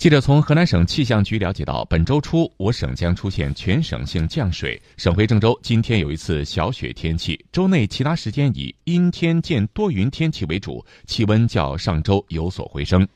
记者从河南省气象局了解到本周初我省将出现全省性降水省会郑州今天有一次小雪天气周内其他时间以阴天见多云天气为主气温较上周有所回升。